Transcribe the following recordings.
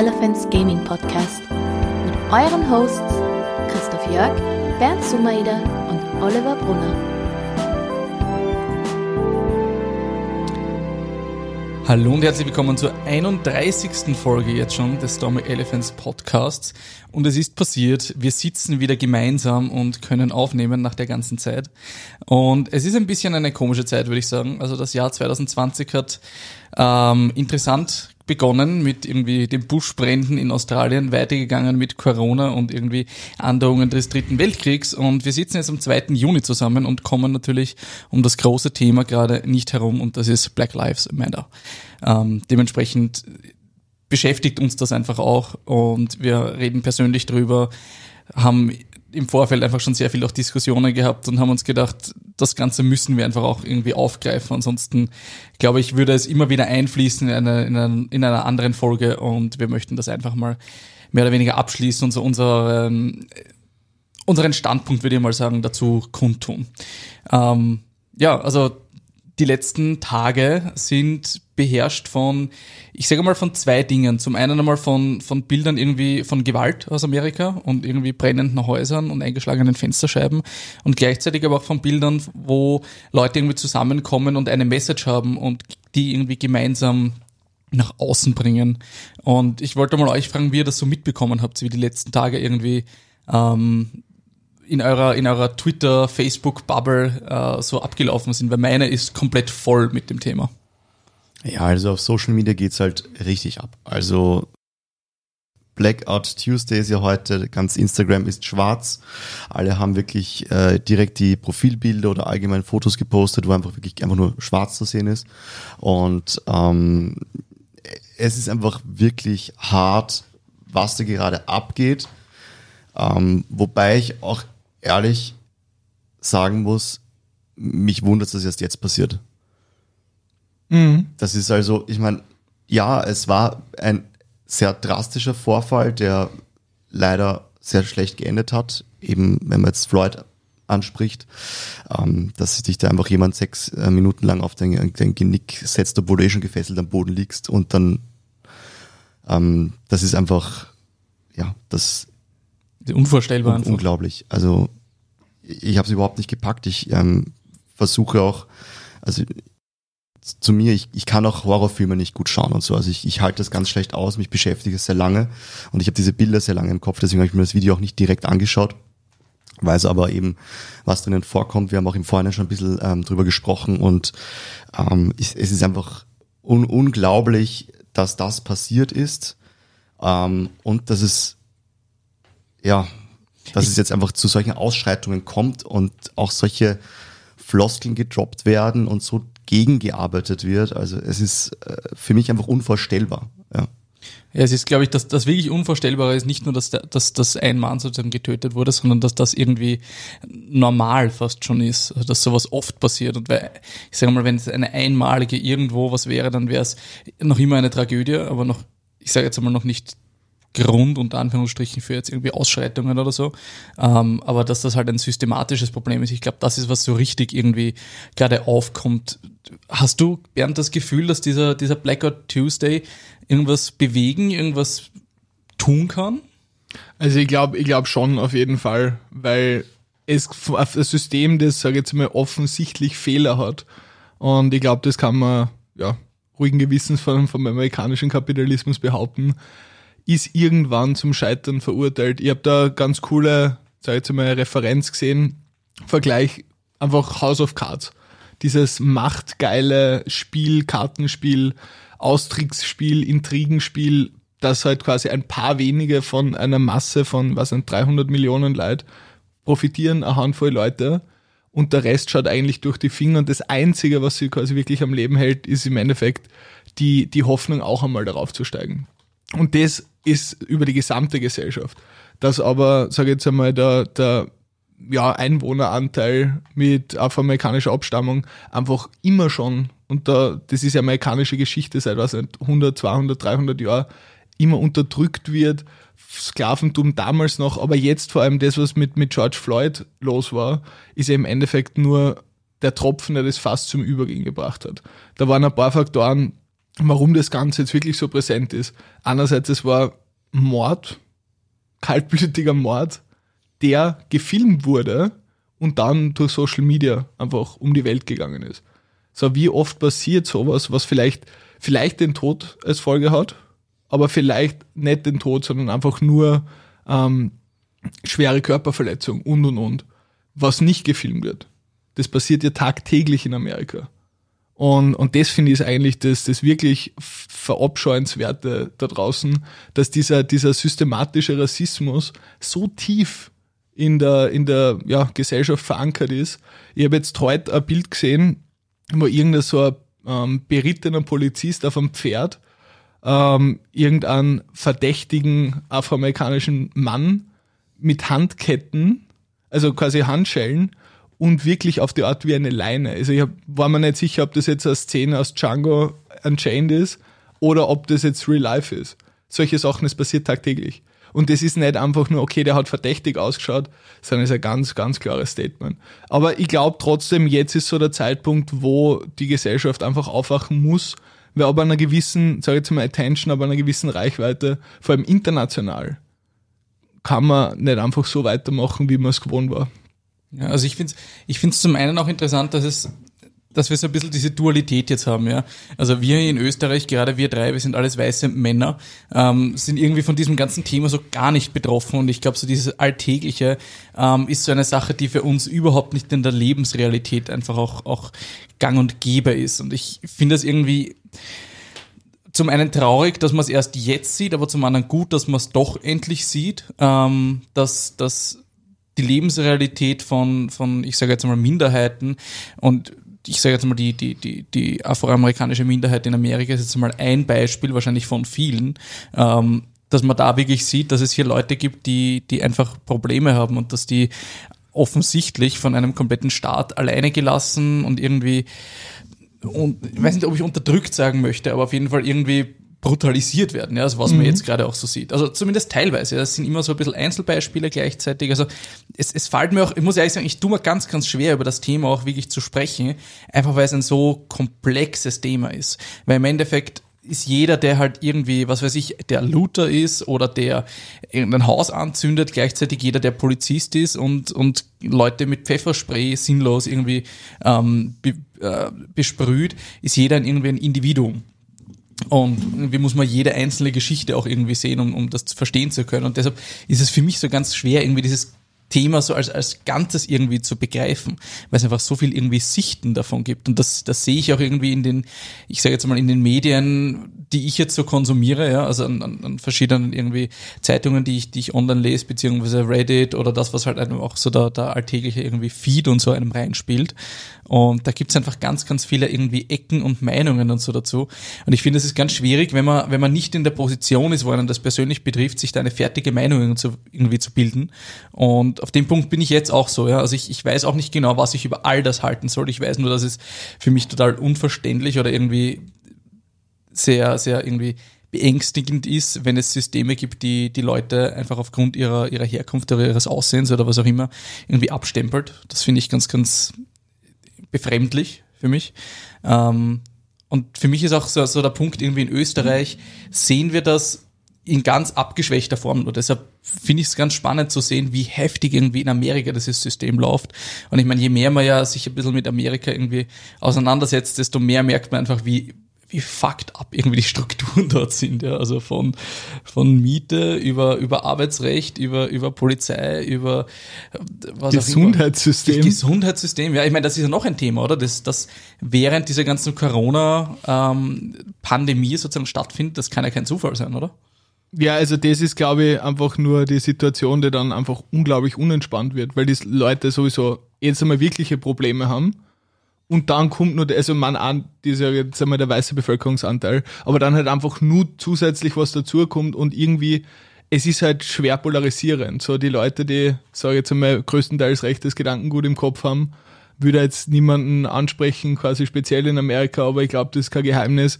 Elephants Gaming Podcast mit euren Hosts Christoph Jörg, Bernd Sumaida und Oliver Brunner. Hallo und herzlich willkommen zur 31. Folge jetzt schon des Stormy Elephants Podcasts. Und es ist passiert, wir sitzen wieder gemeinsam und können aufnehmen nach der ganzen Zeit. Und es ist ein bisschen eine komische Zeit, würde ich sagen. Also das Jahr 2020 hat ähm, interessant begonnen mit irgendwie den Buschbränden in Australien, weitergegangen mit Corona und irgendwie Androhungen des Dritten Weltkriegs. Und wir sitzen jetzt am 2. Juni zusammen und kommen natürlich um das große Thema gerade nicht herum und das ist Black Lives Matter. Ähm, dementsprechend beschäftigt uns das einfach auch und wir reden persönlich drüber, haben im Vorfeld einfach schon sehr viel auch Diskussionen gehabt und haben uns gedacht, das Ganze müssen wir einfach auch irgendwie aufgreifen. Ansonsten, glaube ich, würde es immer wieder einfließen in, eine, in, eine, in einer anderen Folge und wir möchten das einfach mal mehr oder weniger abschließen und so unseren, unseren Standpunkt, würde ich mal sagen, dazu kundtun. Ähm, ja, also die letzten Tage sind beherrscht von, ich sage mal von zwei Dingen. Zum einen einmal von, von Bildern irgendwie von Gewalt aus Amerika und irgendwie brennenden Häusern und eingeschlagenen Fensterscheiben und gleichzeitig aber auch von Bildern, wo Leute irgendwie zusammenkommen und eine Message haben und die irgendwie gemeinsam nach außen bringen. Und ich wollte mal euch fragen, wie ihr das so mitbekommen habt, wie die letzten Tage irgendwie ähm, in eurer, in eurer Twitter, Facebook-Bubble äh, so abgelaufen sind, weil meine ist komplett voll mit dem Thema. Ja, also auf Social Media geht's halt richtig ab. Also Blackout Tuesday ist ja heute, ganz Instagram ist schwarz. Alle haben wirklich äh, direkt die Profilbilder oder allgemein Fotos gepostet, wo einfach wirklich einfach nur schwarz zu sehen ist. Und ähm, es ist einfach wirklich hart, was da gerade abgeht. Ähm, wobei ich auch ehrlich sagen muss, mich wundert, dass das jetzt passiert. Mhm. Das ist also, ich meine, ja, es war ein sehr drastischer Vorfall, der leider sehr schlecht geendet hat. Eben, wenn man jetzt Floyd anspricht, ähm, dass sich da einfach jemand sechs äh, Minuten lang auf dein, dein Genick setzt, obwohl du eh schon gefesselt am Boden liegst und dann, ähm, das ist einfach, ja, das unvorstellbar. Un unglaublich. Also ich habe es überhaupt nicht gepackt. Ich ähm, versuche auch, also zu mir, ich, ich kann auch Horrorfilme nicht gut schauen und so. Also ich, ich halte das ganz schlecht aus, mich beschäftige es sehr lange und ich habe diese Bilder sehr lange im Kopf, deswegen habe ich mir das Video auch nicht direkt angeschaut, weiß aber eben, was drinnen vorkommt. Wir haben auch im Vorhinein schon ein bisschen ähm, drüber gesprochen und ähm, es, es ist einfach un unglaublich, dass das passiert ist ähm, und dass es, ja, dass es jetzt einfach zu solchen Ausschreitungen kommt und auch solche Floskeln gedroppt werden und so gegengearbeitet wird. Also es ist äh, für mich einfach unvorstellbar. Ja. Ja, es ist, glaube ich, dass das wirklich Unvorstellbare ist nicht nur, dass, der, dass, dass ein Mann sozusagen getötet wurde, sondern dass das irgendwie normal fast schon ist, also dass sowas oft passiert. Und weil, ich sage mal, wenn es eine einmalige irgendwo was wäre, dann wäre es noch immer eine Tragödie, aber noch, ich sage jetzt einmal noch nicht Grund unter Anführungsstrichen für jetzt irgendwie Ausschreitungen oder so. Ähm, aber dass das halt ein systematisches Problem ist, ich glaube, das ist, was so richtig irgendwie gerade aufkommt. Hast du, Bernd, das Gefühl, dass dieser, dieser Blackout Tuesday irgendwas bewegen, irgendwas tun kann? Also ich glaube ich glaube schon auf jeden Fall, weil es ein System, das, sage ich jetzt mal, offensichtlich Fehler hat. Und ich glaube, das kann man ja, ruhigen Gewissens vom, vom amerikanischen Kapitalismus behaupten ist irgendwann zum Scheitern verurteilt. Ich habe da ganz coole, sag ich jetzt mal, Referenz gesehen. Vergleich einfach House of Cards. Dieses machtgeile Spiel, Kartenspiel, Austricksspiel, Intrigenspiel, das halt quasi ein paar wenige von einer Masse von, was sind 300 Millionen Leute profitieren, eine Handvoll Leute und der Rest schaut eigentlich durch die Finger und das Einzige, was sie quasi wirklich am Leben hält, ist im Endeffekt die, die Hoffnung auch einmal darauf zu steigen. Und das ist über die gesamte Gesellschaft. Dass aber, sage ich jetzt einmal, der, der ja, Einwohneranteil mit afroamerikanischer Abstammung einfach immer schon, und da, das ist ja amerikanische Geschichte seit was, 100, 200, 300 Jahren, immer unterdrückt wird. Sklaventum damals noch, aber jetzt vor allem das, was mit, mit George Floyd los war, ist ja im Endeffekt nur der Tropfen, der das fast zum Übergehen gebracht hat. Da waren ein paar Faktoren, warum das Ganze jetzt wirklich so präsent ist. Einerseits, es war Mord, kaltblütiger Mord, der gefilmt wurde und dann durch Social Media einfach um die Welt gegangen ist. So, wie oft passiert sowas, was vielleicht, vielleicht den Tod als Folge hat, aber vielleicht nicht den Tod, sondern einfach nur ähm, schwere Körperverletzung und und und, was nicht gefilmt wird. Das passiert ja tagtäglich in Amerika. Und, und das finde ich eigentlich das, das wirklich verabscheuenswerte da draußen, dass dieser, dieser systematische Rassismus so tief in der, in der ja, Gesellschaft verankert ist. Ich habe jetzt heute ein Bild gesehen, wo irgendein so ein ähm, berittener Polizist auf einem Pferd ähm, irgendeinen verdächtigen afroamerikanischen Mann mit Handketten, also quasi Handschellen, und wirklich auf die Art wie eine Leine. Also ich hab, war mir nicht sicher, ob das jetzt eine Szene aus Django Unchained ist oder ob das jetzt Real Life ist. Solche Sachen, es passiert tagtäglich. Und das ist nicht einfach nur, okay, der hat verdächtig ausgeschaut, sondern ist ein ganz, ganz klares Statement. Aber ich glaube trotzdem, jetzt ist so der Zeitpunkt, wo die Gesellschaft einfach aufwachen muss, weil aber einer gewissen, sage ich jetzt mal Attention, aber einer gewissen Reichweite, vor allem international, kann man nicht einfach so weitermachen, wie man es gewohnt war. Ja, also ich finde es ich find's zum einen auch interessant, dass es dass wir so ein bisschen diese Dualität jetzt haben, ja. Also wir in Österreich, gerade wir drei, wir sind alles weiße Männer, ähm, sind irgendwie von diesem ganzen Thema so gar nicht betroffen und ich glaube, so dieses Alltägliche ähm, ist so eine Sache, die für uns überhaupt nicht in der Lebensrealität einfach auch, auch gang und gäbe ist. Und ich finde das irgendwie zum einen traurig, dass man es erst jetzt sieht, aber zum anderen gut, dass man es doch endlich sieht, ähm, dass, dass die Lebensrealität von, von ich sage jetzt mal, Minderheiten. Und ich sage jetzt mal, die, die, die, die afroamerikanische Minderheit in Amerika ist jetzt mal ein Beispiel, wahrscheinlich von vielen, ähm, dass man da wirklich sieht, dass es hier Leute gibt, die, die einfach Probleme haben und dass die offensichtlich von einem kompletten Staat alleine gelassen und irgendwie, und ich weiß nicht, ob ich unterdrückt sagen möchte, aber auf jeden Fall irgendwie brutalisiert werden, ja, also was mhm. man jetzt gerade auch so sieht. Also zumindest teilweise. Das sind immer so ein bisschen Einzelbeispiele gleichzeitig. Also es, es fällt mir auch, ich muss ehrlich sagen, ich tue mir ganz, ganz schwer, über das Thema auch wirklich zu sprechen, einfach weil es ein so komplexes Thema ist. Weil im Endeffekt ist jeder, der halt irgendwie, was weiß ich, der Looter ist oder der irgendein Haus anzündet, gleichzeitig jeder, der Polizist ist und, und Leute mit Pfefferspray sinnlos irgendwie ähm, be, äh, besprüht, ist jeder irgendwie ein Individuum. Und irgendwie muss man jede einzelne Geschichte auch irgendwie sehen, um, um das verstehen zu können. Und deshalb ist es für mich so ganz schwer, irgendwie dieses Thema so als, als Ganzes irgendwie zu begreifen, weil es einfach so viel irgendwie Sichten davon gibt. Und das, das sehe ich auch irgendwie in den, ich sage jetzt mal, in den Medien, die ich jetzt so konsumiere, ja, also an, an, an verschiedenen irgendwie Zeitungen, die ich, die ich online lese, beziehungsweise Reddit oder das, was halt einem auch so der, der alltägliche irgendwie Feed und so einem reinspielt. Und da gibt's einfach ganz, ganz viele irgendwie Ecken und Meinungen und so dazu. Und ich finde, es ist ganz schwierig, wenn man, wenn man nicht in der Position ist, wo einen das persönlich betrifft, sich da eine fertige Meinung zu, irgendwie zu bilden. Und auf dem Punkt bin ich jetzt auch so, ja. Also ich, ich weiß auch nicht genau, was ich über all das halten soll. Ich weiß nur, dass es für mich total unverständlich oder irgendwie sehr, sehr irgendwie beängstigend ist, wenn es Systeme gibt, die die Leute einfach aufgrund ihrer, ihrer Herkunft oder ihres Aussehens oder was auch immer irgendwie abstempelt. Das finde ich ganz, ganz befremdlich für mich. Ähm, und für mich ist auch so, so der Punkt irgendwie in Österreich, sehen wir das in ganz abgeschwächter Form. Und deshalb finde ich es ganz spannend zu sehen, wie heftig irgendwie in Amerika dieses System läuft. Und ich meine, je mehr man ja sich ein bisschen mit Amerika irgendwie auseinandersetzt, desto mehr merkt man einfach, wie, wie fucked up irgendwie die Strukturen dort sind, ja. Also von, von Miete über, über Arbeitsrecht, über, über Polizei, über was Gesundheitssystem. Auch immer. Gesundheitssystem, ja. Ich meine, das ist ja noch ein Thema, oder? Das, das während dieser ganzen Corona-Pandemie ähm, sozusagen stattfindet, das kann ja kein Zufall sein, oder? Ja, also das ist, glaube ich, einfach nur die Situation, die dann einfach unglaublich unentspannt wird, weil die Leute sowieso jetzt einmal wirkliche Probleme haben und dann kommt nur, also man an, dieser jetzt einmal der weiße Bevölkerungsanteil, aber dann halt einfach nur zusätzlich was dazukommt und irgendwie, es ist halt schwer polarisierend. So die Leute, die, sage jetzt einmal, größtenteils rechtes Gedankengut im Kopf haben, würde jetzt niemanden ansprechen, quasi speziell in Amerika, aber ich glaube, das ist kein Geheimnis.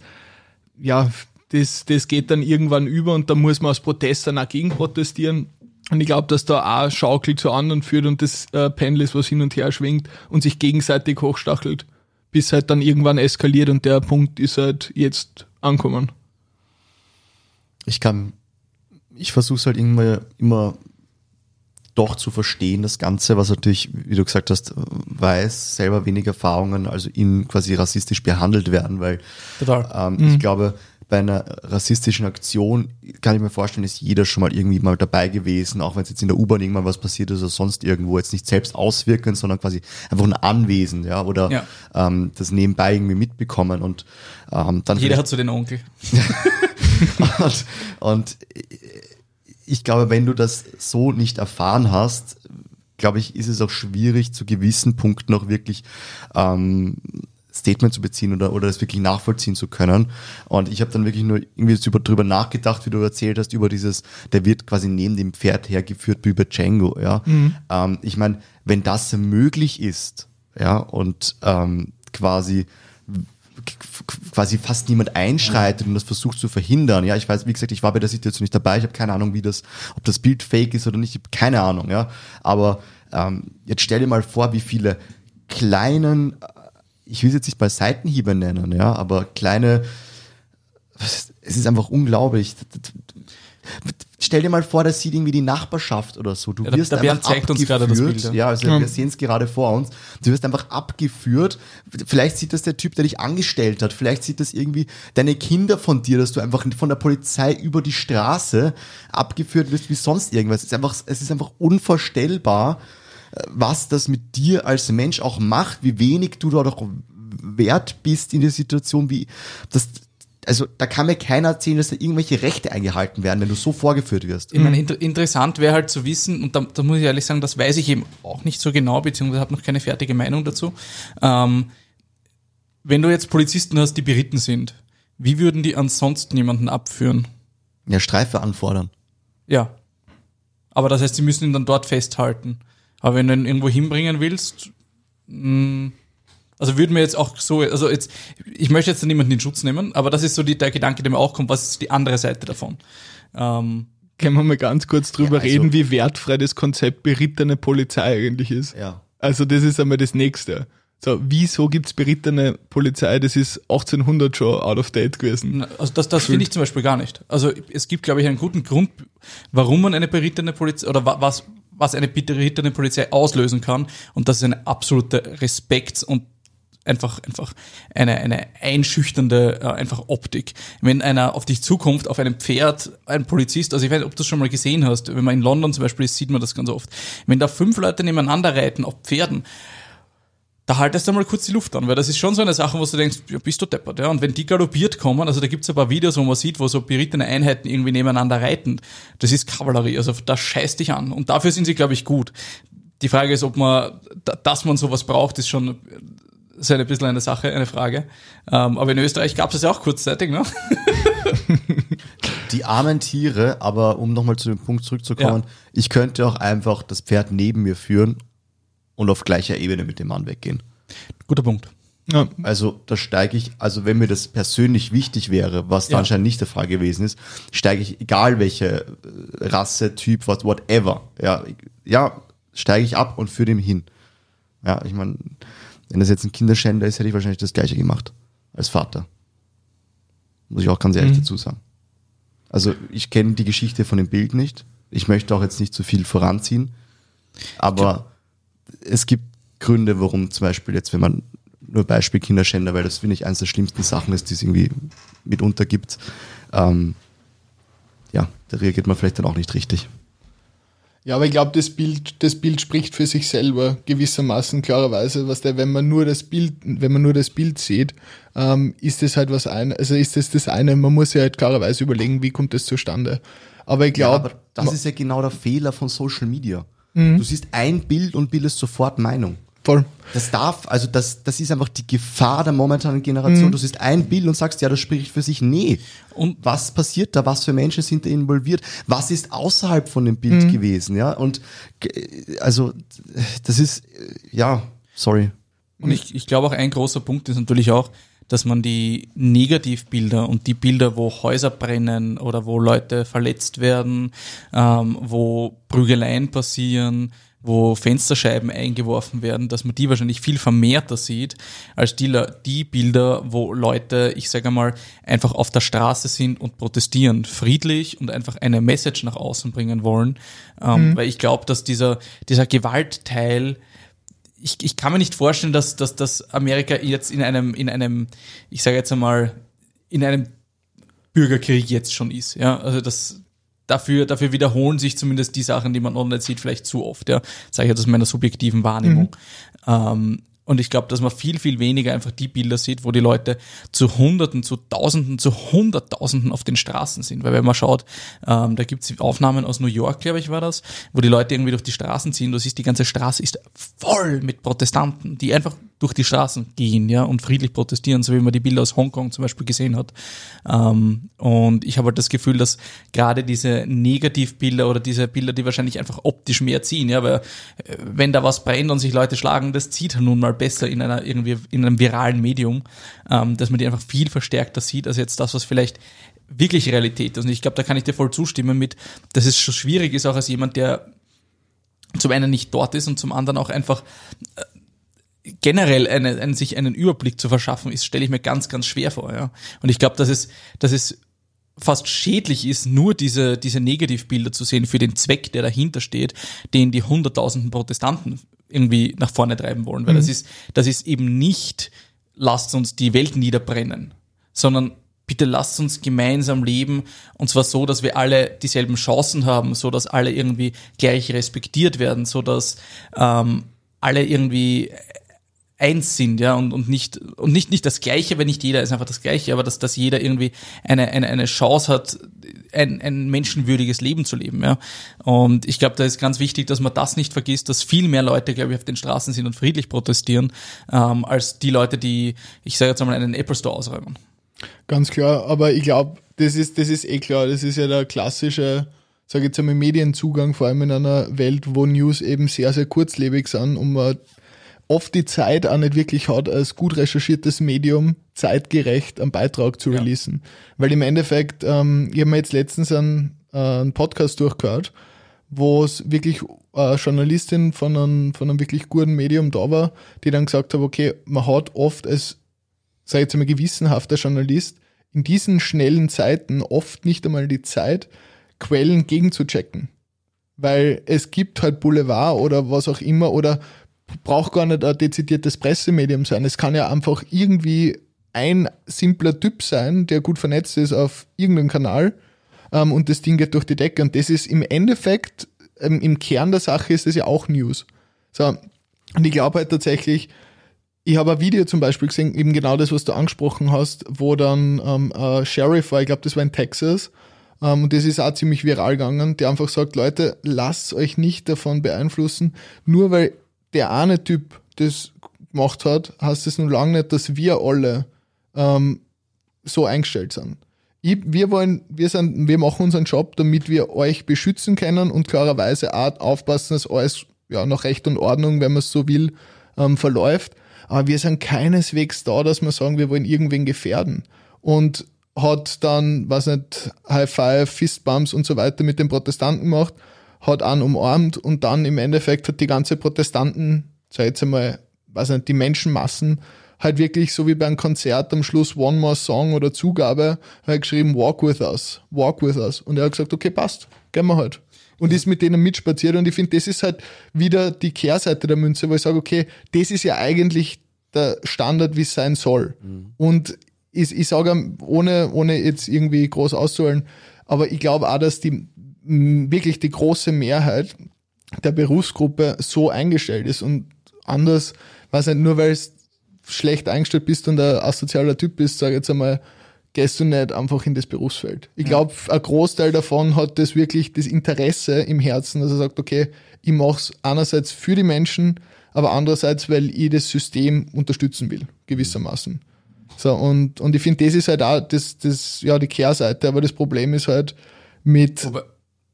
Ja, das, das geht dann irgendwann über und da muss man aus Protest dann auch gegen protestieren. Und ich glaube, dass da auch Schaukel zu anderen führt und das äh, Pendel ist, was hin und her schwingt und sich gegenseitig hochstachelt, bis halt dann irgendwann eskaliert und der Punkt ist halt jetzt ankommen. Ich kann, ich versuche es halt immer, immer doch zu verstehen, das Ganze, was natürlich, wie du gesagt hast, weiß, selber wenig Erfahrungen, also ihn quasi rassistisch behandelt werden, weil Total. ähm, ich glaube, bei einer rassistischen Aktion kann ich mir vorstellen, ist jeder schon mal irgendwie mal dabei gewesen, auch wenn es jetzt in der U-Bahn irgendwann was passiert ist oder sonst irgendwo, jetzt nicht selbst auswirken, sondern quasi einfach ein Anwesen, ja, oder Ja. Ähm, das nebenbei irgendwie mitbekommen und ähm, dann Jeder hat so den Onkel. und, und ich glaube, wenn du das so nicht erfahren hast, glaube ich, ist es auch schwierig, zu gewissen Punkten auch wirklich ähm, Statement zu beziehen oder, oder das wirklich nachvollziehen zu können. Und ich habe dann wirklich nur irgendwie so über, drüber nachgedacht, wie du erzählt hast, über dieses, der wird quasi neben dem Pferd hergeführt wie über Django. Ja? Ähm, ich meine, wenn das möglich ist, ja, und ähm, quasi quasi fast niemand einschreitet und das versucht zu verhindern. Ja, ich weiß, wie gesagt, ich war bei der Situation nicht dabei. Ich habe keine Ahnung, wie das, ob das Bild fake ist oder nicht. Ich habe keine Ahnung. Ja, aber ähm, jetzt stell dir mal vor, wie viele kleinen, ich will es jetzt nicht mal Seitenhiebe nennen, ja, aber kleine, es ist einfach unglaublich. Stell dir mal vor, das sieht irgendwie die Nachbarschaft oder so. Du Ja, der- wirst der einfach zeigt uns gerade das abgeführt. Bild, ja. Ja, also wir sehen es gerade vor uns. Du wirst einfach abgeführt. Vielleicht sieht das der Typ, der dich angestellt hat. Vielleicht sieht das irgendwie deine Kinder von dir, dass du einfach von der Polizei über die Straße abgeführt wirst wie sonst irgendwas. Es ist einfach, es ist einfach unvorstellbar, was das mit dir als Mensch auch macht, wie wenig du da doch wert bist in der Situation, wie das, also da kann mir keiner erzählen, dass da irgendwelche Rechte eingehalten werden, wenn du so vorgeführt wirst. Ich meine, inter interessant wäre halt zu wissen, und da, da muss ich ehrlich sagen, das weiß ich eben auch nicht so genau, beziehungsweise habe noch keine fertige Meinung dazu. Ähm, wenn du jetzt Polizisten hast, die beritten sind, wie würden die ansonsten jemanden abführen? Ja, Streife anfordern. Ja. Aber das heißt, sie müssen ihn dann dort festhalten. Aber wenn du ihn irgendwo hinbringen willst, mh, also würden wir jetzt auch so, also jetzt, ich möchte jetzt niemanden in Schutz nehmen, aber das ist so die, der Gedanke, der mir auch kommt, was ist die andere Seite davon? Ähm, Können wir mal ganz kurz drüber Ja, also- reden, wie wertfrei das Konzept berittene Polizei eigentlich ist? Ja. Also das ist einmal das Nächste. So, wieso gibt's berittene Polizei? Das ist 1800 schon out of date gewesen. Also das, das finde ich zum Beispiel gar nicht. Also es gibt, glaube ich, einen guten Grund, warum man eine berittene Polizei oder wa- was, was eine berittene Polizei auslösen kann. Und das ist eine absolute Respekts- und einfach, einfach eine, eine einschüchternde äh, einfach Optik. Wenn einer auf dich zukommt, auf einem Pferd, ein Polizist, also ich weiß nicht, ob du das schon mal gesehen hast, wenn man in London zum Beispiel ist, sieht man das ganz oft. Wenn da fünf Leute nebeneinander reiten auf Pferden, da haltest du mal kurz die Luft an, weil das ist schon so eine Sache, wo du denkst, ja, bist du deppert, ja. Und wenn die galoppiert kommen, also da gibt's ein paar Videos, wo man sieht, wo so berittene Einheiten irgendwie nebeneinander reiten, das ist Kavallerie, also das scheißt dich an. Und dafür sind sie, glaube ich, gut. Die Frage ist, ob man, da- dass man sowas braucht, ist schon ist ein bisschen eine Sache, eine Frage. Ähm, aber in Österreich gab's das ja auch kurzzeitig, ne? Die armen Tiere, aber um nochmal zu dem Punkt zurückzukommen, Ja. ich könnte auch einfach das Pferd neben mir führen und auf gleicher Ebene mit dem Mann weggehen. Guter Punkt. Ja, Also da steige ich, also wenn mir das persönlich wichtig wäre, was da Ja. anscheinend nicht der Fall gewesen ist, steige ich, egal welche äh, Rasse, Typ, what, whatever, ja, ja, steige ich ab und führe dem hin. Ja, ich meine, wenn das jetzt ein Kinderschänder ist, hätte ich wahrscheinlich das gleiche gemacht als Vater. Muss ich auch ganz ehrlich dazu sagen. Also ich kenne die Geschichte von dem Bild nicht. Ich möchte auch jetzt nicht zu viel voranziehen. Aber es gibt Gründe, warum zum Beispiel jetzt, wenn man nur Beispiel Kinderschänder, weil das finde ich eines der schlimmsten Sachen ist, die es irgendwie mitunter gibt. Ähm, ja, da reagiert man vielleicht dann auch nicht richtig. Ja, aber ich glaube, das Bild, das Bild spricht für sich selber gewissermaßen klarerweise, was der, wenn man nur das Bild, wenn man nur das Bild sieht, ähm, ist das halt was ein, also ist das das eine, man muss ja halt klarerweise überlegen, wie kommt das zustande. Aber ich Ja, glaube, aber das ist ja genau der Fehler von Social Media. Du siehst ein Bild und bildest sofort Meinung. voll. Das darf, also das, das ist einfach die Gefahr der momentanen Generation. Du siehst ein Bild und sagst, ja, das spricht für sich. Nee. Und- was passiert da? Was für Menschen sind da involviert? Was ist außerhalb von dem Bild gewesen? Ja, und äh, also das ist, äh, ja, sorry. Und ich, ich glaube auch ein großer Punkt ist natürlich auch, dass man die Negativbilder und die Bilder, wo Häuser brennen oder wo Leute verletzt werden, ähm, wo Prügeleien passieren, wo Fensterscheiben eingeworfen werden, dass man die wahrscheinlich viel vermehrter sieht, als die, die Bilder, wo Leute, ich sage mal, einfach auf der Straße sind und protestieren, friedlich und einfach eine Message nach außen bringen wollen. Ähm, mhm. Weil ich glaube, dass dieser, dieser Gewaltteil, ich, ich kann mir nicht vorstellen, dass, dass, dass Amerika jetzt in einem, in einem, ich sage jetzt einmal, in einem Bürgerkrieg jetzt schon ist. Ja, also das, dafür, dafür wiederholen sich zumindest die Sachen, die man online sieht, vielleicht zu oft. Ja, sage ich jetzt aus meiner subjektiven Wahrnehmung. Mhm. Ähm, und ich glaube, dass man viel, viel weniger einfach die Bilder sieht, wo die Leute zu Hunderten, zu Tausenden, zu Hunderttausenden auf den Straßen sind. Weil wenn man schaut, ähm, da gibt's Aufnahmen aus New York, glaube ich, war das, wo die Leute irgendwie durch die Straßen ziehen. Du siehst, die ganze Straße ist voll mit Protestanten, die einfach durch die Straßen gehen ja, und friedlich protestieren, so wie man die Bilder aus Hongkong zum Beispiel gesehen hat. Ähm, und ich habe halt das Gefühl, dass gerade diese Negativbilder oder diese Bilder, die wahrscheinlich einfach optisch mehr ziehen, ja, weil äh, wenn da was brennt und sich Leute schlagen, das zieht nun mal besser in einer irgendwie in einem viralen Medium, ähm, dass man die einfach viel verstärkter sieht, als jetzt das, was vielleicht wirklich Realität ist. Und ich glaube, da kann ich dir voll zustimmen mit, dass es schon schwierig ist, auch als jemand, der zum einen nicht dort ist und zum anderen auch einfach äh, generell eine, einen, sich einen Überblick zu verschaffen, ist, stelle ich mir ganz, ganz schwer vor. Ja. Und ich glaube, dass es, dass es fast schädlich ist, nur diese, diese Negativbilder zu sehen für den Zweck, der dahinter steht, den die hunderttausenden Protestanten irgendwie nach vorne treiben wollen. Weil mhm. das ist, das ist eben nicht, lasst uns die Welt niederbrennen, sondern bitte lasst uns gemeinsam leben und zwar so, dass wir alle dieselben Chancen haben, so dass alle irgendwie gleich respektiert werden, so dass ähm, alle irgendwie eins sind, ja, und, und nicht, und nicht, nicht das Gleiche, wenn nicht jeder ist einfach das Gleiche, aber dass, dass jeder irgendwie eine, eine, eine Chance hat, ein, ein menschenwürdiges Leben zu leben, ja. Und ich glaube, da ist ganz wichtig, dass man das nicht vergisst, dass viel mehr Leute, glaube ich, auf den Straßen sind und friedlich protestieren, ähm, als die Leute, die, ich sage jetzt einmal, einen Apple Store ausräumen. Ganz klar, aber ich glaube, das ist, das ist eh klar, das ist ja der klassische, sage ich jetzt einmal, Medienzugang, vor allem in einer Welt, wo News eben sehr, sehr kurzlebig sind, um oft die Zeit auch nicht wirklich hat, als gut recherchiertes Medium zeitgerecht einen Beitrag zu releasen. Ja. Weil im Endeffekt, ähm, ich habe mir jetzt letztens einen, äh, einen Podcast durchgehört, wo es wirklich eine Journalistin von einem, von einem wirklich guten Medium da war, die dann gesagt hat, okay, man hat oft als, sag ich jetzt einmal, gewissenhafter Journalist in diesen schnellen Zeiten oft nicht einmal die Zeit, Quellen gegenzuchecken. Weil es gibt halt Boulevard oder was auch immer oder braucht gar nicht ein dezidiertes Pressemedium sein. Es kann ja einfach irgendwie ein simpler Typ sein, der gut vernetzt ist auf irgendeinem Kanal ähm, und das Ding geht durch die Decke. Und das ist im Endeffekt, ähm, im Kern der Sache ist das ja auch News. So, und ich glaube halt tatsächlich, ich habe ein Video zum Beispiel gesehen, eben genau das, was du angesprochen hast, wo dann ähm, ein Sheriff war, ich glaube, das war in Texas, ähm, und das ist auch ziemlich viral gegangen, der einfach sagt, Leute, lasst euch nicht davon beeinflussen, nur weil der eine Typ das gemacht hat, heißt es nun lange nicht, dass wir alle ähm, so eingestellt sind. Ich, wir wollen, wir sind, wir machen unseren Job, damit wir euch beschützen können und klarerweise auch aufpassen, dass alles ja nach Recht und Ordnung, wenn man es so will, ähm, verläuft. Aber wir sind keineswegs da, dass wir sagen, wir wollen irgendwen gefährden. Und hat dann, was nicht, High Five, Fistbumps und so weiter mit den Protestanten gemacht hat einen umarmt und dann im Endeffekt hat die ganze Protestanten, sag jetzt einmal, weiß nicht, die Menschenmassen halt wirklich so wie beim Konzert am Schluss One More Song oder Zugabe halt geschrieben Walk with us, Walk with us und er hat gesagt, okay, passt, gehen wir halt. Und ist mit denen mitspaziert und ich finde, das ist halt wieder die Kehrseite der Münze, wo ich sage, okay, das ist ja eigentlich der Standard, wie es sein soll. Mhm. Und ich, ich sage, ohne, ohne jetzt irgendwie groß auszuholen, aber ich glaube auch, dass die wirklich die große Mehrheit der Berufsgruppe so eingestellt ist und anders, weiß nicht, nur weil es schlecht eingestellt bist und ein asozialer Typ bist, sage ich jetzt einmal, gehst du nicht einfach in das Berufsfeld. Ich glaube, ein Großteil davon hat das wirklich das Interesse im Herzen, dass er sagt, okay, ich mache es einerseits für die Menschen, aber andererseits, weil ich das System unterstützen will, gewissermaßen. So, und, und ich finde, das ist halt auch das, das, ja, die Kehrseite, aber das Problem ist halt mit. Aber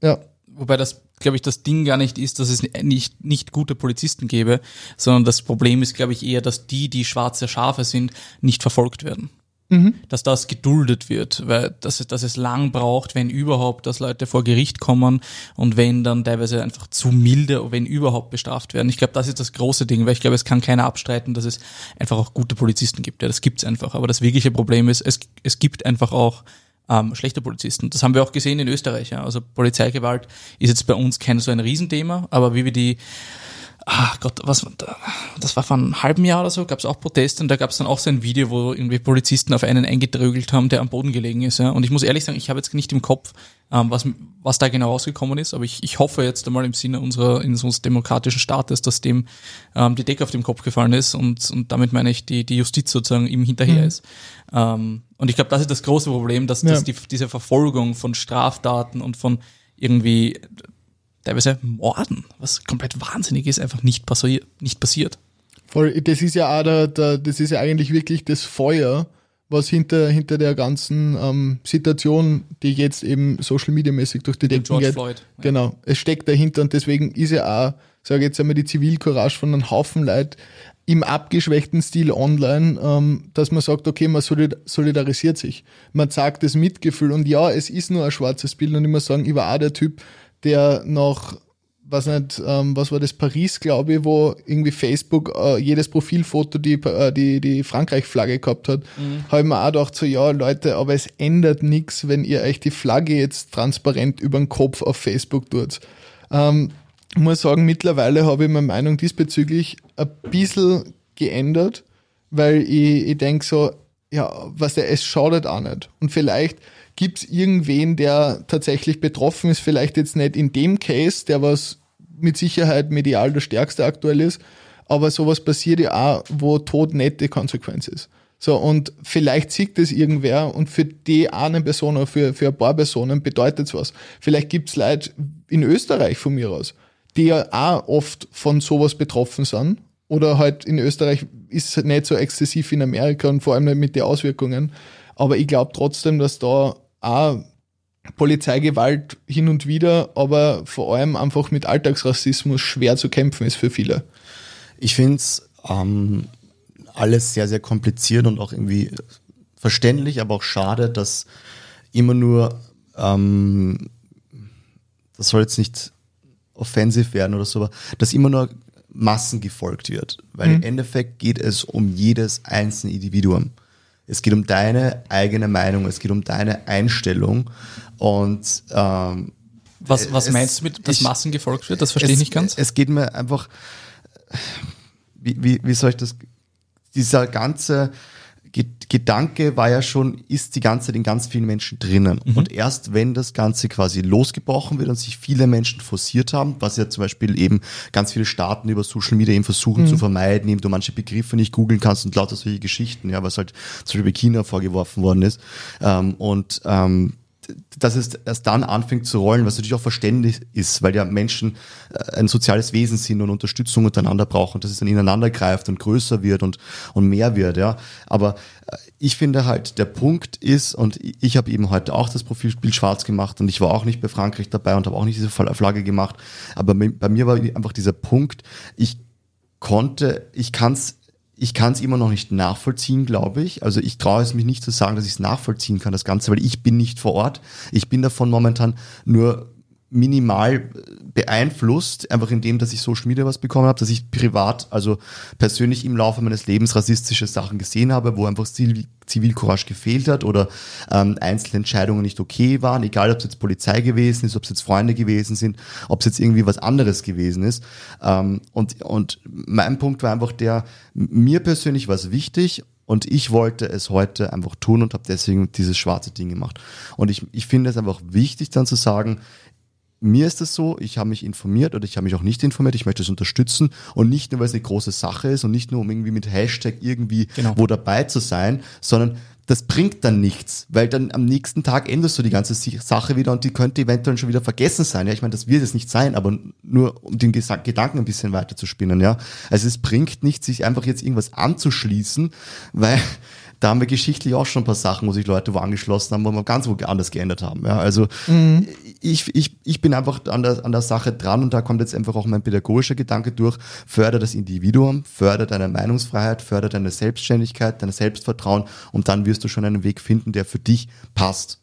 ja. Wobei das, glaube ich, das Ding gar nicht ist, dass es nicht, nicht gute Polizisten gäbe, sondern das Problem ist, glaube ich, eher, dass die, die schwarze Schafe sind, nicht verfolgt werden. dass das geduldet wird, weil dass, es- dass es lang braucht, wenn überhaupt, dass Leute vor Gericht kommen und wenn dann teilweise einfach zu milde, wenn überhaupt bestraft werden. Ich glaube, das ist das große Ding, weil ich glaube, es kann keiner abstreiten, dass es einfach auch gute Polizisten gibt. Ja, das gibt's einfach. Aber das wirkliche Problem ist, es, es gibt einfach auch ähm, schlechte Polizisten. Das haben wir auch gesehen in Österreich. Ja. Also Polizeigewalt ist jetzt bei uns kein so ein Riesenthema, aber wie wir die ah Gott, was das war vor einem halben Jahr oder so, gab es auch Proteste und da gab es dann auch so ein Video, wo irgendwie Polizisten auf einen eingedrögelt haben, der am Boden gelegen ist. Ja. Und ich muss ehrlich sagen, ich habe jetzt nicht im Kopf, ähm, was, was da genau rausgekommen ist, aber ich, ich hoffe jetzt einmal im Sinne unserer, unseres demokratischen Staates, dass dem ähm, die Decke auf den Kopf gefallen ist und, und damit meine ich, die, die Justiz sozusagen ihm hinterher ist. Ähm, und ich glaube, das ist das große Problem, dass, Ja. dass die, diese Verfolgung von Straftaten und von irgendwie teilweise Morden, was komplett wahnsinnig ist, einfach nicht, passi nicht passiert. Voll, das ist ja auch der, der, das ist ja eigentlich wirklich das Feuer, was hinter, hinter der ganzen ähm, Situation, die jetzt eben Social Media mäßig durch die George geht. Floyd. Ja. Genau, es steckt dahinter und deswegen ist ja auch, sage ich jetzt einmal, die Zivilcourage von einem Haufen Leute im abgeschwächten Stil online, ähm, dass man sagt, okay, man solid- solidarisiert sich. Man zeigt das Mitgefühl und ja, es ist nur ein schwarzes Bild und ich muss sagen, ich war auch der Typ, der nach was nicht, ähm, was war das, Paris, glaube ich, wo irgendwie Facebook äh, jedes Profilfoto die, äh, die, die Frankreich-Flagge gehabt hat, habe ich mir auch gedacht, so, ja, Leute, aber es ändert nichts, wenn ihr euch die Flagge jetzt transparent über den Kopf auf Facebook tut. Ähm, ich muss sagen, mittlerweile habe ich meine Meinung diesbezüglich ein bisschen geändert, weil ich, ich denke so, ja, was der, es schadet auch nicht. Und vielleicht gibt es irgendwen, der tatsächlich betroffen ist, vielleicht jetzt nicht in dem Case, der was mit Sicherheit medial der stärkste aktuell ist, aber sowas passiert ja auch, wo Tod nicht die Konsequenz ist. So, und vielleicht sieht das irgendwer und für die eine Person oder für, für ein paar Personen bedeutet es was. Vielleicht gibt es Leute in Österreich von mir aus, die ja auch oft von sowas betroffen sind. Oder halt in Österreich ist es nicht so exzessiv in Amerika und vor allem nicht mit den Auswirkungen. Aber ich glaube trotzdem, dass da auch Polizeigewalt hin und wieder, aber vor allem einfach mit Alltagsrassismus schwer zu kämpfen ist für viele. Ich finde es ähm, alles sehr, sehr kompliziert und auch irgendwie verständlich, aber auch schade, dass immer nur, ähm, das soll jetzt nicht offensiv werden oder so, aber dass immer nur Massen gefolgt wird. Weil im Endeffekt geht es um jedes einzelne Individuum. Es geht um deine eigene Meinung, es geht um deine Einstellung und ähm, Was, was Es- meinst du mit, dass ich- Massen gefolgt wird? Das verstehe ich es, nicht ganz. Es geht mir einfach, wie, wie, wie soll ich das, dieser ganze Gedanke war ja schon, ist die ganze Zeit in ganz vielen Menschen drinnen. Mhm. Und erst wenn das Ganze quasi losgebrochen wird und sich viele Menschen forciert haben, was ja zum Beispiel eben ganz viele Staaten über Social Media eben versuchen Mhm. zu vermeiden, eben du manche Begriffe nicht googeln kannst und lauter solche Geschichten, ja, was halt zum Beispiel bei China vorgeworfen worden ist. Ähm, und ähm, dass es erst dann anfängt zu rollen, was natürlich auch verständlich ist, weil ja Menschen äh, ein soziales Wesen sind und Unterstützung untereinander brauchen, dass es dann ineinander greift und größer wird und, und mehr wird, ja. Aber äh, ich finde halt, der Punkt ist, und ich- habe eben heute auch das Profilbild schwarz gemacht und ich war auch nicht bei Frankreich dabei und habe auch nicht diese Flagge gemacht, aber bei mir war einfach dieser Punkt, ich konnte, ich kann's ich kann es immer noch nicht nachvollziehen, glaube ich. Also ich traue es mich nicht zu sagen, dass ich es nachvollziehen kann, das Ganze, weil ich bin nicht vor Ort. Ich bin davon momentan nur minimal beeinflusst, einfach in dem, dass ich Social Media was bekommen habe, dass ich privat, also persönlich im Laufe meines Lebens rassistische Sachen gesehen habe, wo einfach Zivil Zivilcourage gefehlt hat oder ähm, einzelne Entscheidungen nicht okay waren, egal ob es jetzt Polizei gewesen ist, ob es jetzt Freunde gewesen sind, ob es jetzt irgendwie was anderes gewesen ist. Ähm, und, und mein Punkt war einfach der, mir persönlich war es wichtig und ich wollte es heute einfach tun und habe deswegen dieses schwarze Ding gemacht. Und ich, ich finde es einfach wichtig dann zu sagen, mir ist es so, ich habe mich informiert oder ich habe mich auch nicht informiert, ich möchte es unterstützen und nicht nur, weil es eine große Sache ist und nicht nur, um irgendwie mit Hashtag irgendwie Genau. wo dabei zu sein, sondern das bringt dann nichts, weil dann am nächsten Tag änderst du die ganze Sache wieder und die könnte eventuell schon wieder vergessen sein. Ja, ich meine, das wird es nicht sein, aber nur um den Gedanken ein bisschen weiter zu spinnen. Ja, also es bringt nichts, sich einfach jetzt irgendwas anzuschließen, weil da haben wir geschichtlich auch schon ein paar Sachen, wo sich Leute wo angeschlossen haben, wo wir ganz woanders geändert haben. Ja, also ich, ich, ich bin einfach an der, an der Sache dran und da kommt jetzt einfach auch mein pädagogischer Gedanke durch. Förder das Individuum, förder deine Meinungsfreiheit, förder deine Selbstständigkeit, dein Selbstvertrauen und dann wirst du schon einen Weg finden, der für dich passt.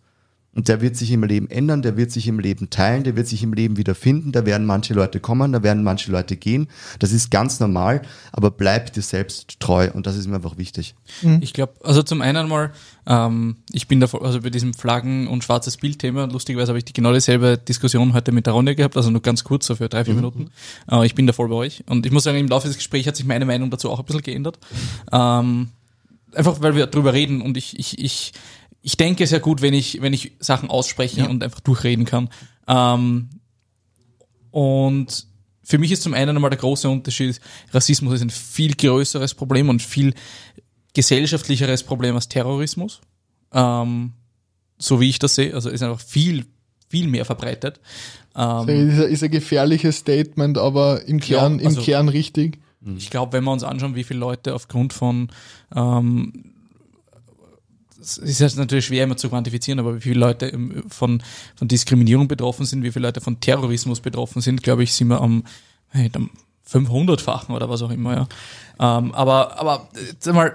Und der wird sich im Leben ändern, der wird sich im Leben teilen, der wird sich im Leben wiederfinden, da werden manche Leute kommen, da werden manche Leute gehen. Das ist ganz normal, aber bleib dir selbst treu und das ist mir einfach wichtig. Ich glaube, also zum einen mal, ähm, ich bin da, also bei diesem Flaggen- und schwarzes Bild-Thema, lustigerweise habe ich die genau dieselbe Diskussion heute mit der Ronja gehabt, also nur ganz kurz, so für drei, vier Minuten. Äh, ich bin da voll bei euch. Und ich muss sagen, im Laufe des Gesprächs hat sich meine Meinung dazu auch ein bisschen geändert. Ähm, einfach weil wir drüber reden und ich, ich, ich, ich denke ja gut, wenn ich, wenn ich Sachen ausspreche und einfach durchreden kann. Ähm, und für mich ist zum einen einmal der große Unterschied, Rassismus ist ein viel größeres Problem und viel gesellschaftlicheres Problem als Terrorismus. Ähm, so wie ich das sehe. Also ist einfach viel, viel mehr verbreitet. Ähm, Das ist ein, ist ein gefährliches Statement, aber im Kern, also- im Kern richtig. Ich glaube, wenn wir uns anschauen, wie viele Leute aufgrund von ähm, es ist jetzt natürlich schwer immer zu quantifizieren, aber wie viele Leute von, von Diskriminierung betroffen sind, wie viele Leute von Terrorismus betroffen sind, glaube ich, sind wir am, hey, am 500-fachen oder was auch immer, ja. Ähm, aber, aber, sag mal,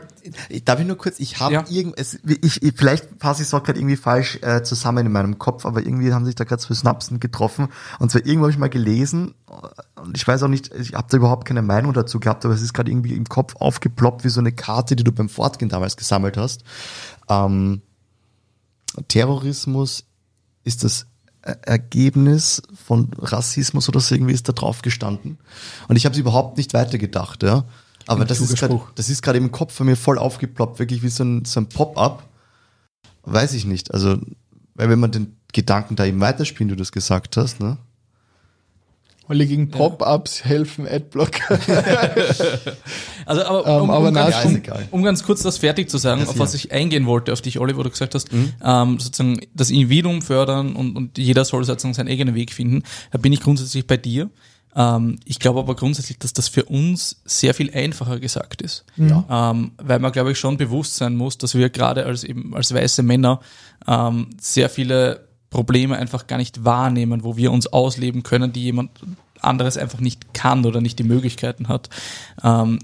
Darf ich nur kurz, ich habe Ja. irgend, es, ich, ich, vielleicht passe ich es auch gerade irgendwie falsch äh, zusammen in meinem Kopf, aber irgendwie haben sich da gerade zwei Synapsen getroffen. Und zwar irgendwo habe ich mal gelesen, äh, und ich weiß auch nicht, ich habe da überhaupt keine Meinung dazu gehabt, aber es ist gerade irgendwie im Kopf aufgeploppt wie so eine Karte, die du beim Fortgehen damals gesammelt hast. Ähm, Terrorismus ist das Er- Ergebnis von Rassismus oder so irgendwie ist da drauf gestanden. Und ich habe es überhaupt nicht weitergedacht, ja. Aber das ist, kluger grad, Spruch. das ist gerade im Kopf von mir voll aufgeploppt, wirklich wie so ein, so ein Pop-up. Weiß ich nicht. Also, weil wenn man den Gedanken da eben weiterspielen, wie du das gesagt hast, ne? Weil gegen Pop-Ups helfen Adblocker. Also, aber, Ähm, um, aber um, ganz, um, um ganz kurz das fertig zu sagen, Ja, auf was ich eingehen wollte, auf dich, Olli, wo du gesagt hast, Mhm. ähm, sozusagen das Individuum fördern und, und jeder soll sozusagen seinen eigenen Weg finden, da bin ich grundsätzlich bei dir. Ähm, ich glaube aber grundsätzlich, dass das für uns sehr viel einfacher gesagt ist. Ja. Ähm, weil man, glaube ich, schon bewusst sein muss, dass wir gerade als eben als weiße Männer ähm, sehr viele Probleme einfach gar nicht wahrnehmen, wo wir uns ausleben können, die jemand anderes einfach nicht kann oder nicht die Möglichkeiten hat. Ähm,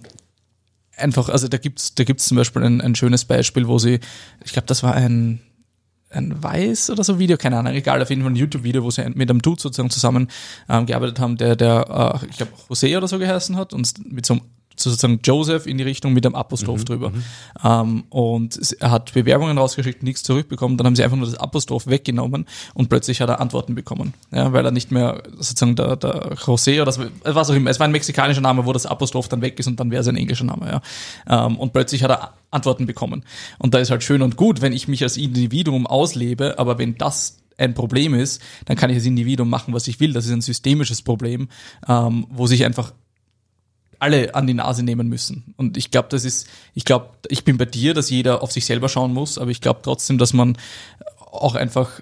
einfach, also da gibt's da gibt's zum Beispiel ein, ein schönes Beispiel, wo sie, ich glaube, das war ein ein Weiß oder so Video, keine Ahnung, egal, auf jeden Fall ein YouTube-Video, wo sie mit einem Dude sozusagen zusammen ähm, gearbeitet haben, der, der äh, ich glaube, José oder so geheißen hat und mit so einem sozusagen Joseph in die Richtung mit einem Apostroph drüber. Ähm, und er hat Bewerbungen rausgeschickt, nichts zurückbekommen, dann haben sie einfach nur das Apostroph weggenommen und plötzlich hat er Antworten bekommen. Ja, weil er nicht mehr sozusagen der, der José oder was auch immer, es war ein mexikanischer Name, wo das Apostroph dann weg ist und dann wäre es ein englischer Name, ja. Ähm, und plötzlich hat er Antworten bekommen. Und da ist halt schön und gut, wenn ich mich als Individuum auslebe, aber wenn das ein Problem ist, dann kann ich als Individuum machen, was ich will. Das ist ein systemisches Problem, ähm, wo sich einfach alle an die Nase nehmen müssen. Und ich glaube, das ist, ich glaube, ich bin bei dir, dass jeder auf sich selber schauen muss, aber ich glaube trotzdem, dass man auch einfach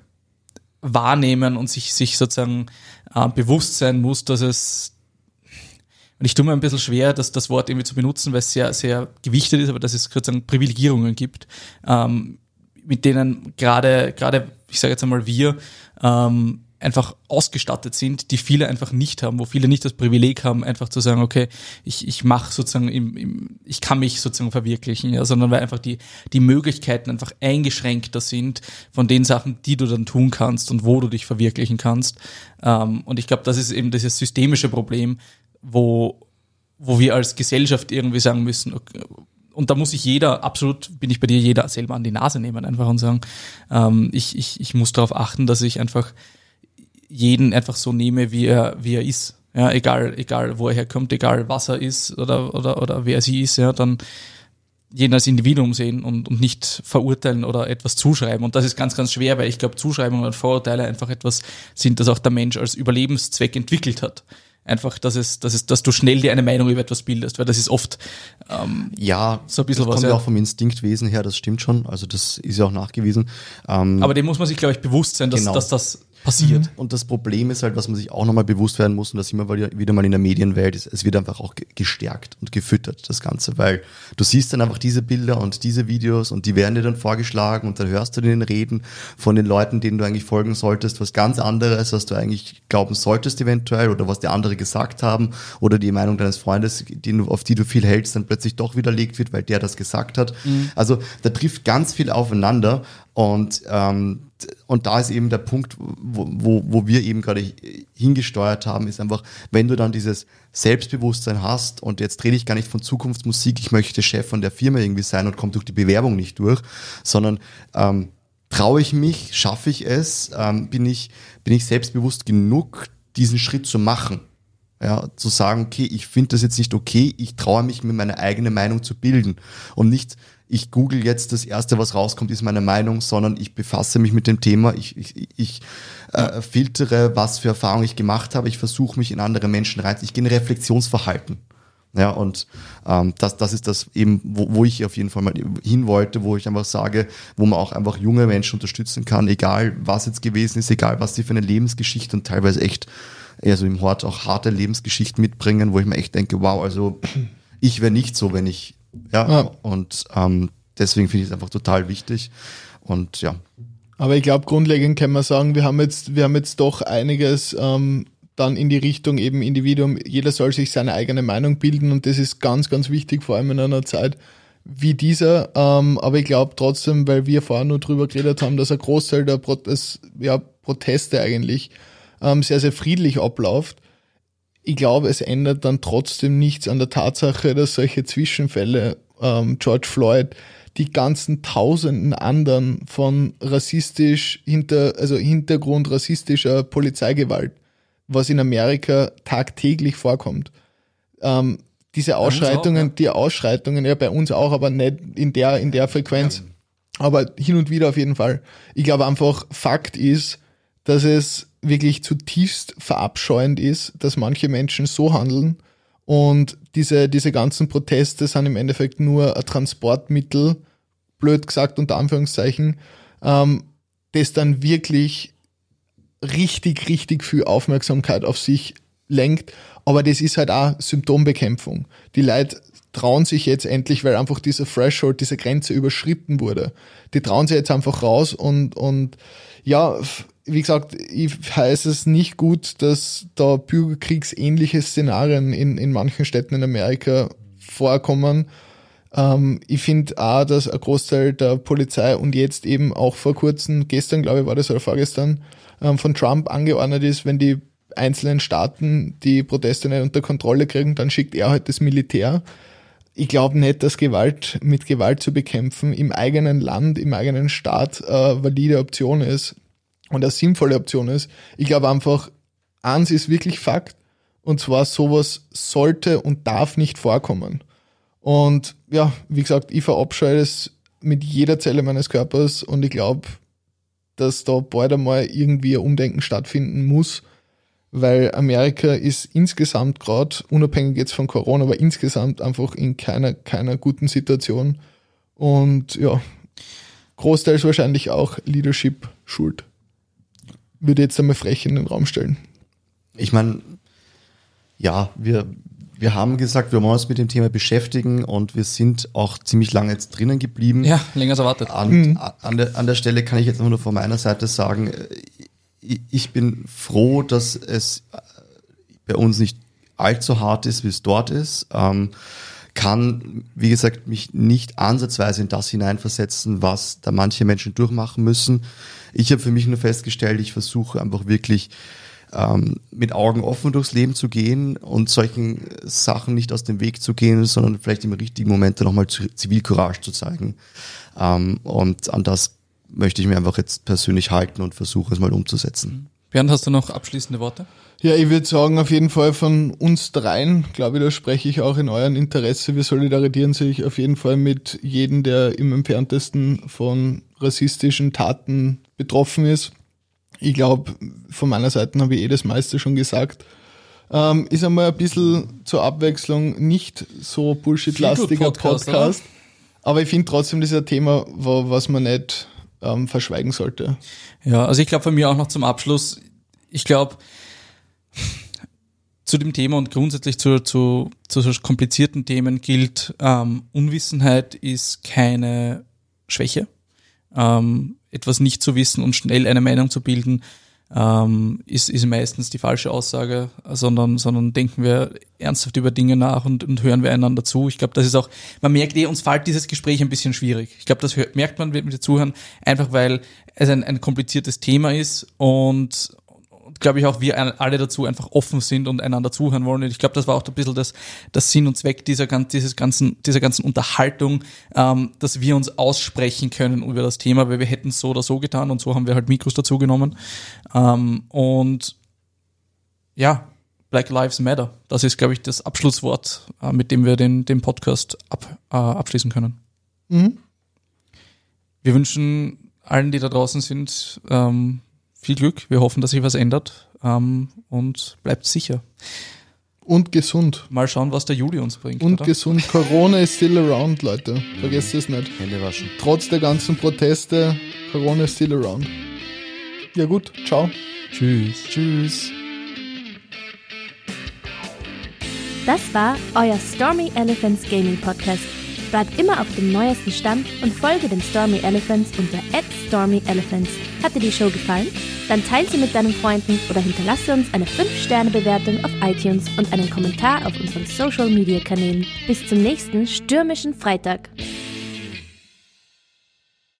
wahrnehmen und sich, sich sozusagen äh, bewusst sein muss, dass es und ich tue mir ein bisschen schwer, das, das Wort irgendwie zu benutzen, weil es sehr, sehr gewichtet ist, aber dass es sozusagen Privilegierungen gibt, ähm, mit denen gerade, gerade, ich sage jetzt einmal wir, ähm, einfach ausgestattet sind, die viele einfach nicht haben, wo viele nicht das Privileg haben, einfach zu sagen, okay, ich, ich mache sozusagen, im, im, ich kann mich sozusagen verwirklichen, ja, sondern weil einfach die, die Möglichkeiten einfach eingeschränkter sind von den Sachen, die du dann tun kannst und wo du dich verwirklichen kannst. Ähm, und ich glaube, das ist eben dieses systemische Problem, wo, wo wir als Gesellschaft irgendwie sagen müssen, okay, und da muss sich jeder, absolut bin ich bei dir, jeder selber an die Nase nehmen einfach und sagen, ähm, ich, ich, ich muss darauf achten, dass ich einfach jeden einfach so nehme, wie er, wie er ist. Ja, egal, egal, wo er herkommt, egal, was er ist oder, oder, oder wer sie ist, ja, dann jeden als Individuum sehen und, und nicht verurteilen oder etwas zuschreiben. Und das ist ganz, ganz schwer, weil ich glaube, Zuschreibungen und Vorurteile einfach etwas sind, das auch der Mensch als Überlebenszweck entwickelt hat. Einfach, dass es, dass es, dass du schnell dir eine Meinung über etwas bildest, weil das ist oft ähm, Ja, So ein bisschen das was, kommt ja. ja auch vom Instinktwesen her, das stimmt schon. Also das ist ja auch nachgewiesen. Ähm, Aber dem muss man sich, glaube ich, bewusst sein, dass, Genau. dass das passiert. Und das Problem ist halt, was man sich auch nochmal bewusst werden muss, und das immer wieder mal in der Medienwelt ist, es wird einfach auch gestärkt und gefüttert, das Ganze, weil du siehst dann einfach diese Bilder und diese Videos und die werden dir dann vorgeschlagen und dann hörst du den Reden von den Leuten, denen du eigentlich folgen solltest, was ganz anderes, was du eigentlich glauben solltest eventuell oder was die andere gesagt haben oder die Meinung deines Freundes, die, auf die du viel hältst, dann plötzlich doch widerlegt wird, weil der das gesagt hat. Mhm. Also da trifft ganz viel aufeinander und, ähm, und da ist eben der Punkt, wo, wo, wo wir eben gerade hingesteuert haben, ist einfach, wenn du dann dieses Selbstbewusstsein hast und jetzt rede ich gar nicht von Zukunftsmusik, ich möchte Chef von der Firma irgendwie sein und komme durch die Bewerbung nicht durch, sondern ähm, traue ich mich, schaffe ich es, ähm, bin, ich, bin ich selbstbewusst genug, diesen Schritt zu machen. Ja, zu sagen, okay, ich finde das jetzt nicht okay, ich traue mich, mir meine eigene Meinung zu bilden und nicht ich google jetzt das erste, was rauskommt, ist meine Meinung, sondern ich befasse mich mit dem Thema, ich, ich, ich äh, filtere, was für Erfahrungen ich gemacht habe, ich versuche mich in andere Menschen rein, ich gehe in Reflexionsverhalten. Ja, und ähm, das, das ist das eben, wo, wo ich auf jeden Fall mal hin wollte, wo ich einfach sage, wo man auch einfach junge Menschen unterstützen kann, egal was jetzt gewesen ist, egal was sie für eine Lebensgeschichte und teilweise echt, eher so im Hort auch harte Lebensgeschichten mitbringen, wo ich mir echt denke, wow, also ich wäre nicht so, wenn ich ja, ja. und ähm, deswegen finde ich es einfach total wichtig. Und ja. Aber ich glaube, grundlegend kann man sagen, wir haben jetzt, wir haben jetzt doch einiges ähm, dann in die Richtung eben Individuum, jeder soll sich seine eigene Meinung bilden und das ist ganz, ganz wichtig, vor allem in einer Zeit wie dieser. Ähm, aber ich glaube trotzdem, weil wir vorher nur drüber geredet haben, dass ein Großteil der Protest, ja, Proteste eigentlich ähm, sehr, sehr friedlich abläuft, ich glaube, es ändert dann trotzdem nichts an der Tatsache, dass solche Zwischenfälle, ähm, George Floyd, die ganzen tausenden anderen von rassistisch hinter, also Hintergrund rassistischer Polizeigewalt, was in Amerika tagtäglich vorkommt. Ähm, diese Ausschreitungen, auch, ja. die Ausschreitungen, ja bei uns auch, aber nicht in der, in der Frequenz. Ja. Aber hin und wieder auf jeden Fall. Ich glaube einfach, Fakt ist, dass es wirklich zutiefst verabscheuend ist, dass manche Menschen so handeln und diese, diese ganzen Proteste sind im Endeffekt nur ein Transportmittel, blöd gesagt unter Anführungszeichen, ähm, das dann wirklich richtig, richtig viel Aufmerksamkeit auf sich lenkt. Aber das ist halt auch Symptombekämpfung. Die Leute trauen sich jetzt endlich, weil einfach dieser Threshold, diese Grenze überschritten wurde. Die trauen sich jetzt einfach raus und, und ja, wie gesagt, ich heiße es nicht gut, dass da bürgerkriegsähnliche Szenarien in, in manchen Städten in Amerika vorkommen. Ähm, ich finde auch, dass ein Großteil der Polizei und jetzt eben auch vor kurzem, gestern glaube ich war das oder vorgestern, ähm, von Trump angeordnet ist, wenn die einzelnen Staaten die Proteste nicht unter Kontrolle kriegen, dann schickt er halt das Militär. Ich glaube nicht, dass Gewalt mit Gewalt zu bekämpfen im eigenen Land, im eigenen Staat äh, valide Option ist und eine sinnvolle Option ist. Ich glaube einfach, eins ist wirklich Fakt, und zwar sowas sollte und darf nicht vorkommen. Und ja, wie gesagt, ich verabscheue es mit jeder Zelle meines Körpers und ich glaube, dass da bald einmal irgendwie ein Umdenken stattfinden muss, weil Amerika ist insgesamt gerade, unabhängig jetzt von Corona, aber insgesamt einfach in keiner, keiner guten Situation. Und ja, großteils wahrscheinlich auch Leadership schuld würde jetzt einmal frech in den Raum stellen. Ich meine, ja, wir, wir haben gesagt, wir wollen uns mit dem Thema beschäftigen und wir sind auch ziemlich lange jetzt drinnen geblieben. Ja, länger als erwartet. An, mhm. an, der, an der Stelle kann ich jetzt nur von meiner Seite sagen, ich bin froh, dass es bei uns nicht allzu hart ist, wie es dort ist. Ähm, kann, wie gesagt, mich nicht ansatzweise in das hineinversetzen, was da manche Menschen durchmachen müssen. Ich habe für mich nur festgestellt, ich versuche einfach wirklich ähm, mit Augen offen durchs Leben zu gehen und solchen Sachen nicht aus dem Weg zu gehen, sondern vielleicht im richtigen Moment dann nochmal Zivilcourage zu zeigen. Ähm, und an das möchte ich mir einfach jetzt persönlich halten und versuche es mal umzusetzen. Bernd, hast du noch abschließende Worte? Ja, ich würde sagen, auf jeden Fall von uns dreien, glaube ich, da spreche ich auch in euren Interesse. Wir solidarisieren sich auf jeden Fall mit jedem, der im entferntesten von rassistischen Taten betroffen ist. Ich glaube, von meiner Seite habe ich eh das meiste schon gesagt. Ähm, ist einmal ein bisschen zur Abwechslung nicht so bullshit-lastiger Podcast. Podcast aber ich finde trotzdem, das ist ein Thema, was man nicht ähm, verschweigen sollte. Ja, also ich glaube von mir auch noch zum Abschluss, ich glaube, zu dem Thema und grundsätzlich zu, zu, zu so komplizierten Themen gilt, ähm, Unwissenheit ist keine Schwäche. Ähm, etwas nicht zu wissen und schnell eine Meinung zu bilden, ähm, ist, ist meistens die falsche Aussage, sondern, sondern denken wir ernsthaft über Dinge nach und, und hören wir einander zu. Ich glaube, das ist auch, man merkt eh, uns fällt dieses Gespräch ein bisschen schwierig. Ich glaube, das merkt man mit dem Zuhören, einfach weil es ein, ein kompliziertes Thema ist und, glaube ich, auch wir alle dazu einfach offen sind und einander zuhören wollen. Und ich glaube, das war auch ein bisschen das, das Sinn und Zweck dieser, dieses ganzen, dieser ganzen Unterhaltung, ähm, dass wir uns aussprechen können über das Thema, weil wir hätten es so oder so getan und so haben wir halt Mikros dazu genommen. Ähm, und ja, Black Lives Matter. Das ist, glaube ich, das Abschlusswort, äh, mit dem wir den, den Podcast ab, äh, abschließen können. Mhm. Wir wünschen allen, die da draußen sind, ähm, viel Glück. Wir hoffen, dass sich was ändert ähm, und bleibt sicher. Und gesund. Mal schauen, was der Juli uns bringt. Und oder? gesund. Corona ist still around, Leute. Vergesst es nicht. Hände waschen. Trotz der ganzen Proteste, Corona ist still around. Ja gut, ciao. Tschüss. Tschüss. Das war euer Stormy Elephants Gaming Podcast. Bleibt immer auf dem neuesten Stand und folge den Stormy Elephants unter @stormyelephants. Hat dir die Show gefallen? Dann teile sie mit deinen Freunden oder hinterlasse uns eine 5-Sterne-Bewertung auf iTunes und einen Kommentar auf unseren Social-Media-Kanälen. Bis zum nächsten stürmischen Freitag.